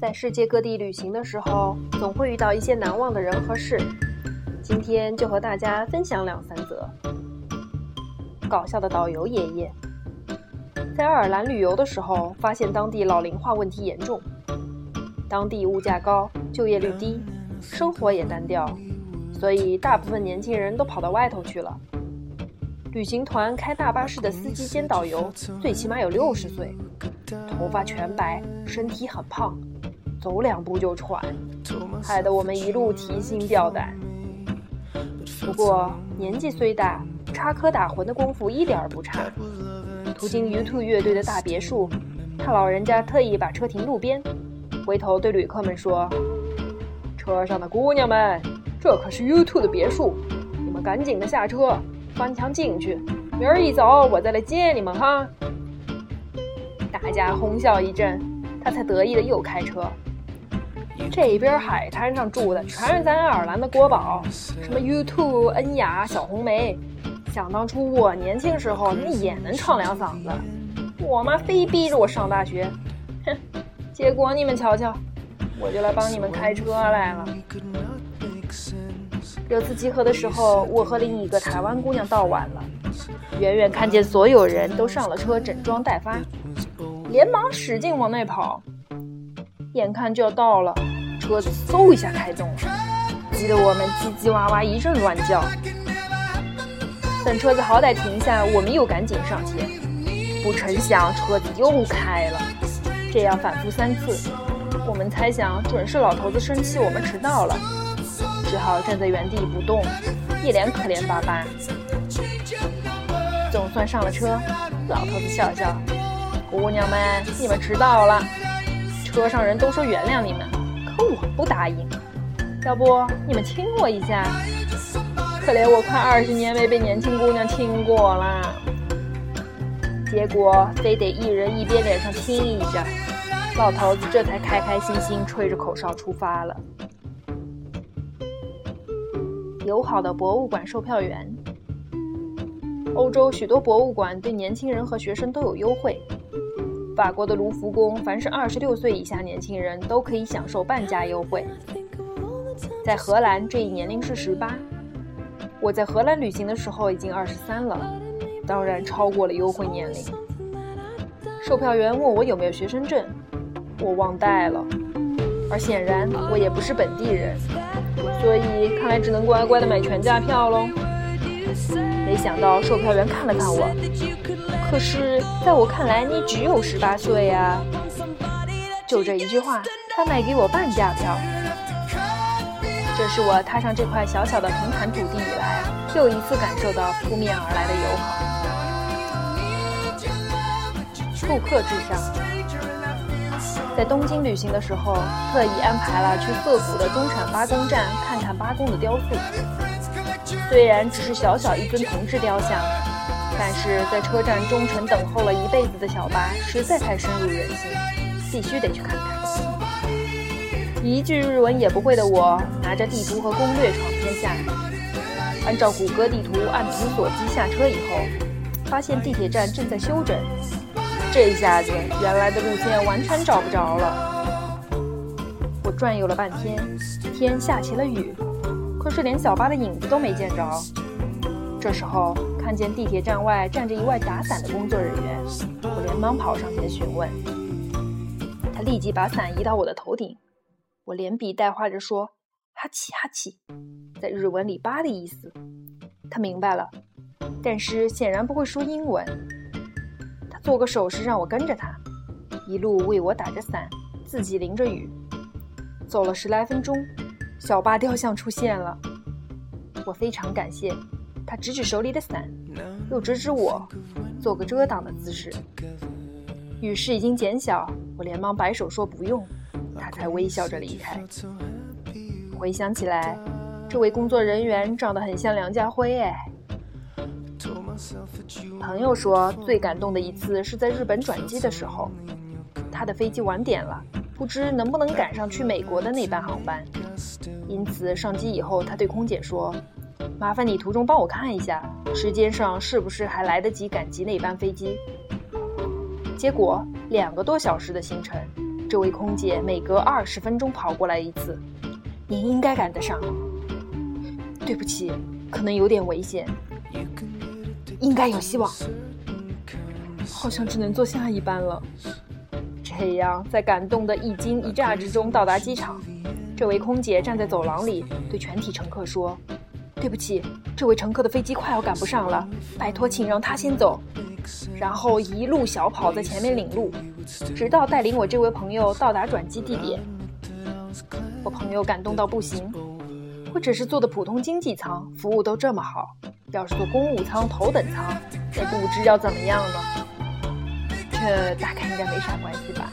在世界各地旅行的时候，总会遇到一些难忘的人和事。今天就和大家分享两三则。搞笑的导游爷爷，在爱尔兰旅游的时候，发现当地老龄化问题严重，当地物价高，就业率低，生活也单调，所以大部分年轻人都跑到外头去了。旅行团开大巴士的司机兼导游，最起码有六十岁，头发全白，身体很胖，走两步就喘，害得我们一路提心吊胆。不过年纪虽大，插科打诨的功夫一点不差。途经 U2 乐队的大别墅，他老人家特意把车停路边，回头对旅客们说：“车上的姑娘们，这可是 U2 的别墅，你们赶紧的下车。”翻墙进去，明儿一早我再来接你们哈！大家哄笑一阵，他才得意的又开车。这边海滩上住的全是咱爱尔兰的国宝，什么 U2、恩雅、小红梅。想当初我年轻时候，那也能唱两嗓子。我妈非逼着我上大学，哼！结果你们瞧瞧，我就来帮你们开车来了。这次集合的时候，我和另一个台湾姑娘到晚了，远远看见所有人都上了车，整装待发，连忙使劲往那跑。眼看就要到了，车子嗖一下开动了，急得我们叽叽哇哇一阵乱叫。等车子好歹停下，我们又赶紧上前，不成想车子又开了。这样反复三次，我们猜想准是老头子生气我们迟到了。只好站在原地不动，一脸可怜巴巴。总算上了车，老头子笑笑：“姑娘们，你们迟到了。车上人都说原谅你们，可我不答应。要不你们亲我一下？可怜我快二十年没被年轻姑娘亲过了。结果非得一人一边脸上亲一下，老头子这才开开心心吹着口哨出发了。”友好的博物馆售票员。欧洲许多博物馆对年轻人和学生都有优惠。法国的卢浮宫，凡是二十六岁以下年轻人都可以享受半价优惠。在荷兰，这一年龄是十八。我在荷兰旅行的时候已经二十三了，当然超过了优惠年龄。售票员问我有没有学生证，我忘带了。而显然我也不是本地人。所以看来只能乖乖的买全价票喽。没想到售票员看了看我，可是在我看来你只有十八岁呀。就这一句话，他卖给我半价票。这是我踏上这块小小的平坦土地以来，又一次感受到扑面而来的友好。顾客至上。在东京旅行的时候，特意安排了去涩谷的中产八公站看看八公的雕塑。虽然只是小小一尊铜制雕像，但是在车站忠诚等候了一辈子的小巴实在太深入人心，必须得去看看。一句日文也不会的我，拿着地图和攻略闯天下。按照谷歌地图按图索骥下车以后，发现地铁站正在修整。这下子，原来的路线完全找不着了。我转悠了半天，天下起了雨，可是连小巴的影子都没见着。这时候，看见地铁站外站着一位打伞的工作人员，我连忙跑上前询问。他立即把伞移到我的头顶，我连比带画着说：“哈气哈气”，在日文里“巴”的意思。他明白了，但是显然不会说英文。他做个手势让我跟着他，一路为我打着伞，自己淋着雨。走了十来分钟，小巴雕像出现了。我非常感谢他，指指手里的伞，又指指我，做个遮挡的姿势。雨势已经减小，我连忙摆手说不用，他才微笑着离开。回想起来，这位工作人员长得很像梁家辉哎。朋友说，最感动的一次是在日本转机的时候，他的飞机晚点了，不知能不能赶上去美国的那班航班。因此上机以后，他对空姐说：“麻烦你途中帮我看一下，时间上是不是还来得及赶集那班飞机。”结果两个多小时的行程，这位空姐每隔二十分钟跑过来一次。您应该赶得上。对不起，可能有点危险。应该有希望。好像只能坐下一班了。这样，在感动的一惊一乍之中到达机场。这位空姐站在走廊里，对全体乘客说：“对不起，这位乘客的飞机快要赶不上了，拜托，请让他先走。”然后一路小跑在前面领路，直到带领我这位朋友到达转机地点。我朋友感动到不行。或者是坐的普通经济舱，服务都这么好，要是坐公务舱、头等舱，那不知要怎么样了。这大概应该没啥关系吧。